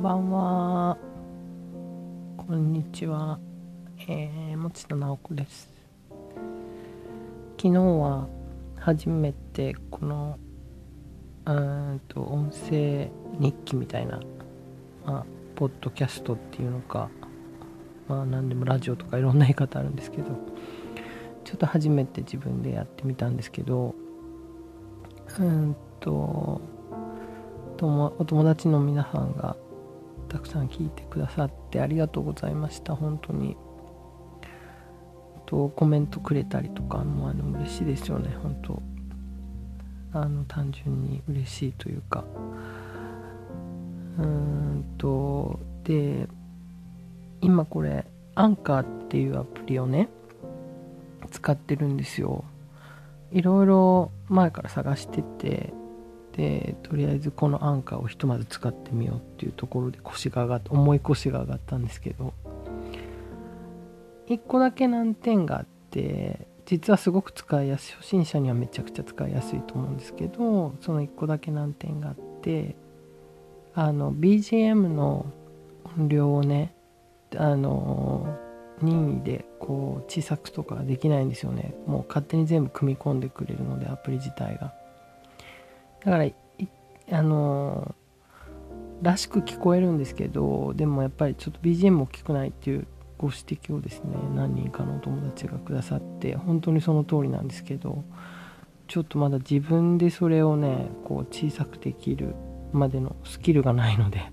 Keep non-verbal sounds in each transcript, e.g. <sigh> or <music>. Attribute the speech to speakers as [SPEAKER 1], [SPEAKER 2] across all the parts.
[SPEAKER 1] んばんは。こんにちは。えー、持田直子です。昨日は初めてこの、うんと、音声日記みたいな、まあ、ポッドキャストっていうのか、まあ、何でもラジオとかいろんな言い方あるんですけど、ちょっと初めて自分でやってみたんですけど、うんと、お友達の皆さんがたくさん聞いてくださってありがとうございました。本当に。とコメントくれたりとかもあの嬉しいですよね。本当。あの単純に嬉しいというか。うーんと。で今これアンカーっていうアプリをね使ってるんですよ。いろいろ前から探しててでとりあえずこのアンカーをひとまず使ってみようっていうところで腰が上がって重い腰が上がったんですけど1個だけ難点があって実はすごく使いやすい初心者にはめちゃくちゃ使いやすいと思うんですけどその1個だけ難点があってあの BGM の音量をねあの任意でこう小さくとかできないんですよね。もう勝手に全部組み込んでくれるのでアプリ自体が。だからあのー、らしく聞こえるんですけどでもやっぱりちょっと BGM 大きくないっていうご指摘をですね何人かのお友達がくださって本当にその通りなんですけどちょっとまだ自分でそれをねこう小さくできるまでのスキルがないので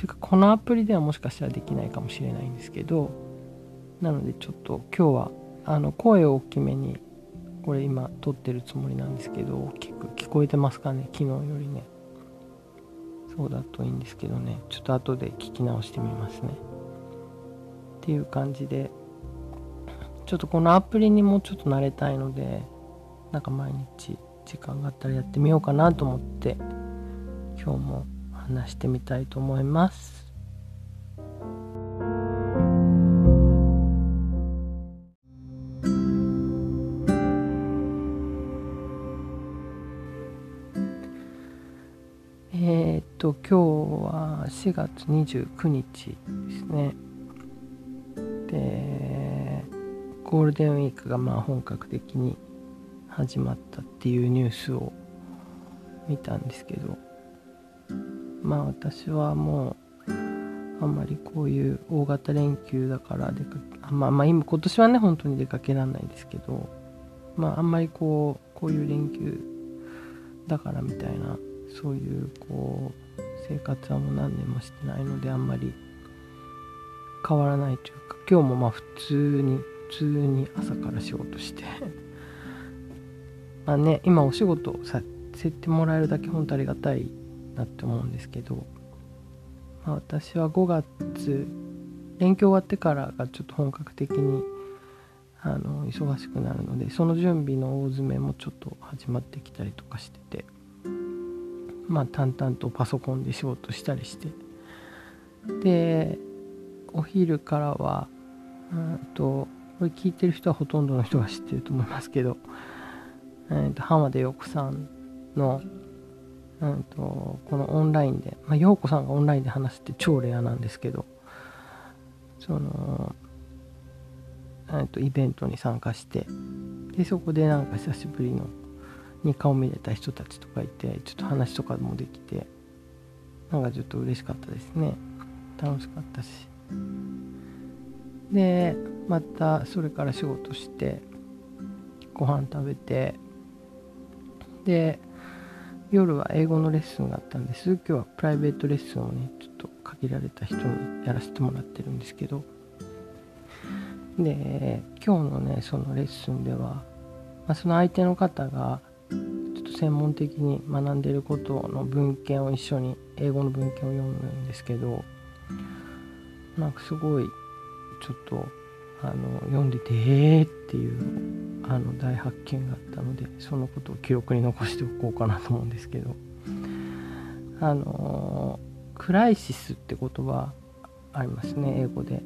[SPEAKER 1] ていうかこのアプリではもしかしたらできないかもしれないんですけどなのでちょっと今日はあの声を大きめにこれ今撮ってるつもりなんですけど大きく聞こえてますかね？昨日よりね。そうだといいんですけどね。ちょっと後で聞き直してみますね。っていう感じでちょっとこのアプリにもちょっと慣れたいのでなんか毎日時間があったらやってみようかなと思って今日も話してみたいと思います。えっと今日は4月29日ですね。でゴールデンウィークがまあ本格的に始まったっていうニュースを見たんですけどまあ私はもうあんまりこういう大型連休だから出かけまあまあ今今年はね本当に出かけられないですけどまああんまりこうこういう連休だからみたいなそういうこう生活はもう何年もしてないのであんまり変わらないというか今日もまあ普通に普通に朝から仕事して。<laughs> まあね今お仕事させてもらえるだけ本当ありがたいなって思うんですけど、まあ、私は5月連休終わってからがちょっと本格的にあの忙しくなるのでその準備の大詰めもちょっと始まってきたりとかしてて。まあ淡々とパソコンで仕事したりして。でお昼からはうんとこれ聞いてる人はほとんどの人が知ってると思いますけど、えー、と浜田陽子さんの、うんと、このオンラインで、まあ、陽子さんがオンラインで話すって超レアなんですけどその、えー、とイベントに参加してでそこでなんか久しぶりのに顔見れた人たちとかいてちょっと話とかもできてなんかちょっと嬉しかったですね。楽しかったし。でまたそれから仕事してご飯食べてで夜は英語のレッスンがあったんです。今日はプライベートレッスンをねちょっと限られた人にやらせてもらってるんですけど。で今日のねそのレッスンでは、まあ、その相手の方が専門的に学んでることの文献を一緒に英語の文献を読むんですけどなんかすごいちょっとあの読んでてえーっていうあの大発見があったのでそのことを記録に残しておこうかなと思うんですけどあのクライシスって言葉ありますね英語で。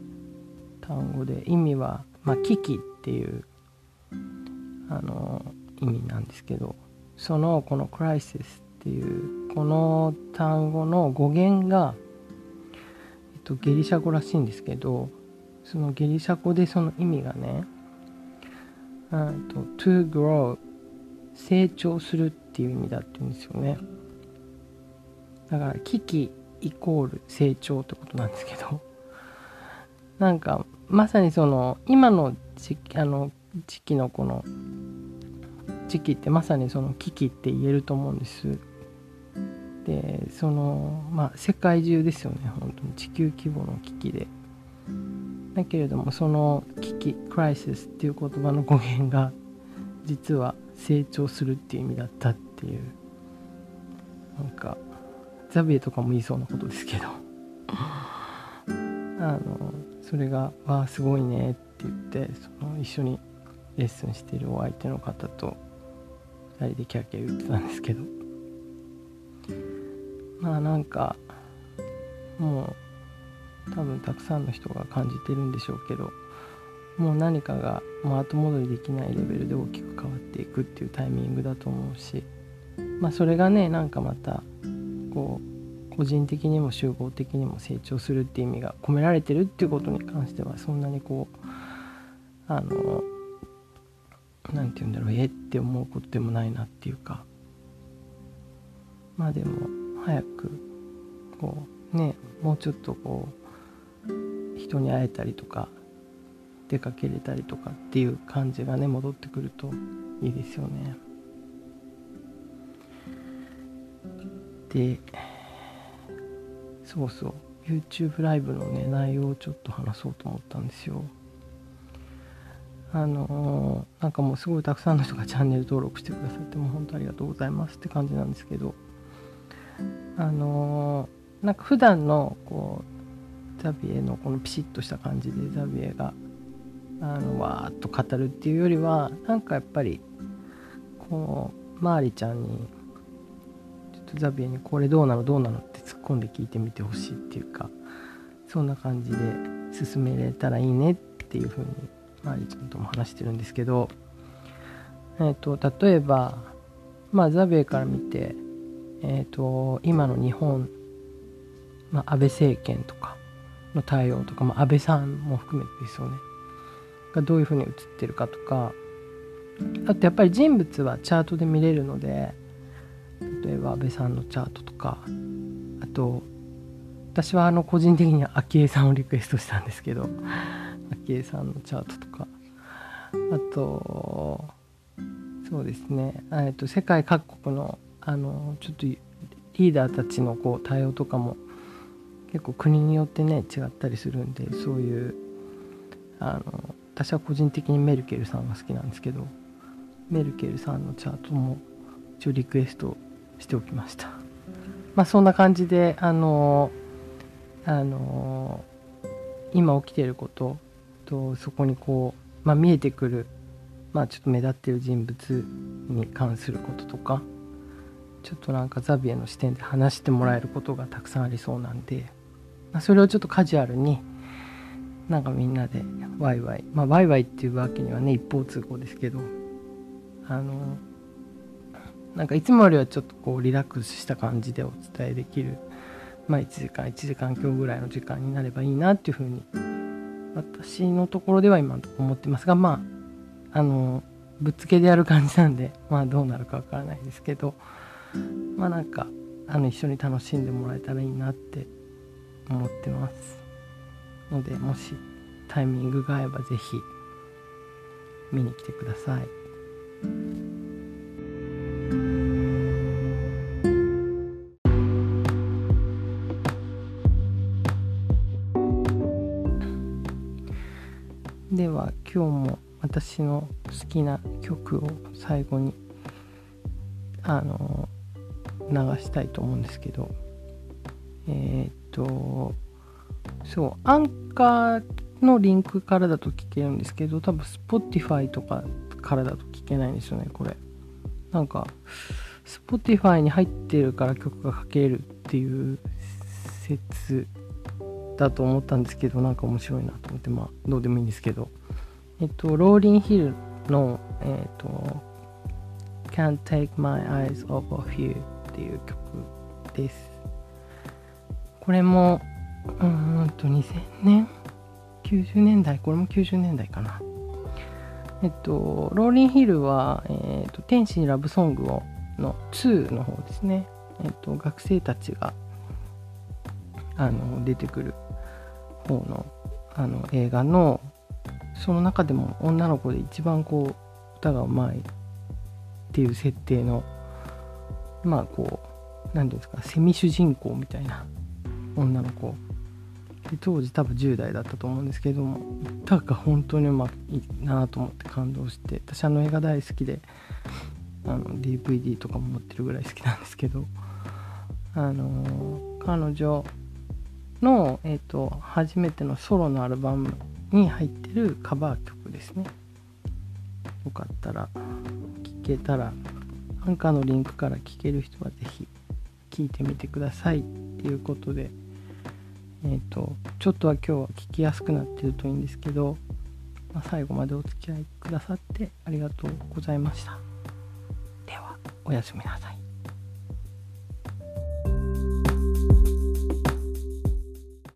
[SPEAKER 1] 単語で。意味は、まあ、危機っていうあの意味なんですけどそのこのクライシスっていうこの単語の語源がえっとギリシャ語らしいんですけどそのギリシャ語でその意味がねと to grow 成長するっていう意味だって言うんですよね。だから危機イコール成長ってことなんですけど。なんかまさにその今の時あの時期のこの時期ってまさにその危機って言えると思うんです。でそのまあ世界中ですよね。本当に。地球規模の危機で。だけれどもその危機クライシスっていう言葉の語源が実は成長するっていう意味だったっていう。なんかザビエとかも言いそうなことですけど。あのそれが「わあすごいね」って言ってその一緒にレッスンしてるお相手の方と2人でキャーキャー言ってたんですけど。まあなんかもう多分たくさんの人が感じてるんでしょうけどもう何かがもう後戻りできないレベルで大きく変わっていくっていうタイミングだと思うしまあそれがねなんかまたこう個人的にも集合的にも成長するっていう意味が込められてるっていうことに関してはそんなにこうあの何て言うんだろうえって思うことでもないなっていうかまあでも早くこうねもうちょっとこう人に会えたりとか出かけれたりとかっていう感じがね戻ってくるといいですよね。でそうそう YouTube ライブのね内容をちょっと話そうと思ったんですよ。あのー、なんかもうすごいたくさんの人がチャンネル登録してくださってもう本当ありがとうございますって感じなんですけどあのー、なんか普段のこうザビエのこのピシッとした感じでザビエがあのわーっと語るっていうよりはなんかやっぱりこうマーリちゃんにちょっとザビエにこれどうなのどうなのって突っ込んで聞いてみてほしいっていうかそんな感じで進めれたらいいねっていうふうにマーリちゃんとも話してるんですけどえっ、ー、と例えばまあザビエから見てえっ、ー、と今の日本、まあ、安倍政権とかの対応とか、まあ、安倍さんも含めてですよねがどういうふうに映ってるかとかあとやっぱり人物はチャートで見れるので例えば安倍さんのチャートとかあと私はあの個人的には昭恵さんをリクエストしたんですけど昭恵さんのチャートとか。あとそうですね。えと世界各国のあのちょっとリーダーたちのこう対応とかも結構国によってね違ったりするんでそういうあの私は個人的にメルケルさんが好きなんですけどメルケルさんのチャートも一応リクエストしておきました。まあそんな感じであのあの今起きていることとそこにこう、まあ、見えてくるまあちょっと目立ってる人物に関することとかちょっとなんかザビエの視点で話してもらえることがたくさんありそうなんで、まあ、それをちょっとカジュアルになんかみんなでワイワイまあワイワイっていうわけにはね一方通行ですけどあのなんかいつもよりはちょっとこうリラックスした感じでお伝えできるまあ1時間1時間今日ぐらいの時間になればいいなっていうふうに私のところでは今思ってますがまああのぶっつけでやる感じなんで <laughs> まあどうなるかわからないですけどまあなんかあの一緒に楽しんでもらえたらいいなって思ってますのでもしタイミングが合えば是非見に来てください。今日も私の好きな曲を最後にあの流したいと思うんですけどえっ、とそうアンカーのリンクからだと聞けるんですけど多分 Spotify とかからだと聞けないんですよねこれ。なんか Spotify に入ってるから曲がかけるっていう説だと思ったんですけどなんか面白いなと思ってまあどうでもいいんですけど。えっとローリンヒルのえっと Can't Take My Eyes Off of You っていう曲です。これもうんと2000年90年代これも90年代かな。えっとローリンヒルは、えっと、天使にラブソングをの2の方ですね。えっと学生たちがあの出てくる方のあの映画のその中でも女の子で一番こう歌がうまいっていう設定のまあこう何ていうんですかセミ主人公みたいな女の子。で当時多分10代だったと思うんですけども歌が本当にうまいなと思って感動して私あの映画大好きであの DVD とかも持ってるぐらい好きなんですけどあの彼女の、えーと、初めてのソロのアルバムに入ってるカバー曲ですね。よかったら聴けたらアンカーのリンクから聴ける人は是非聴いてみてください。っていうことでえっ、ー、とちょっとは今日は聞きやすくなってるといいんですけど、まあ、最後までお付き合いくださってありがとうございました。ではおやすみなさい。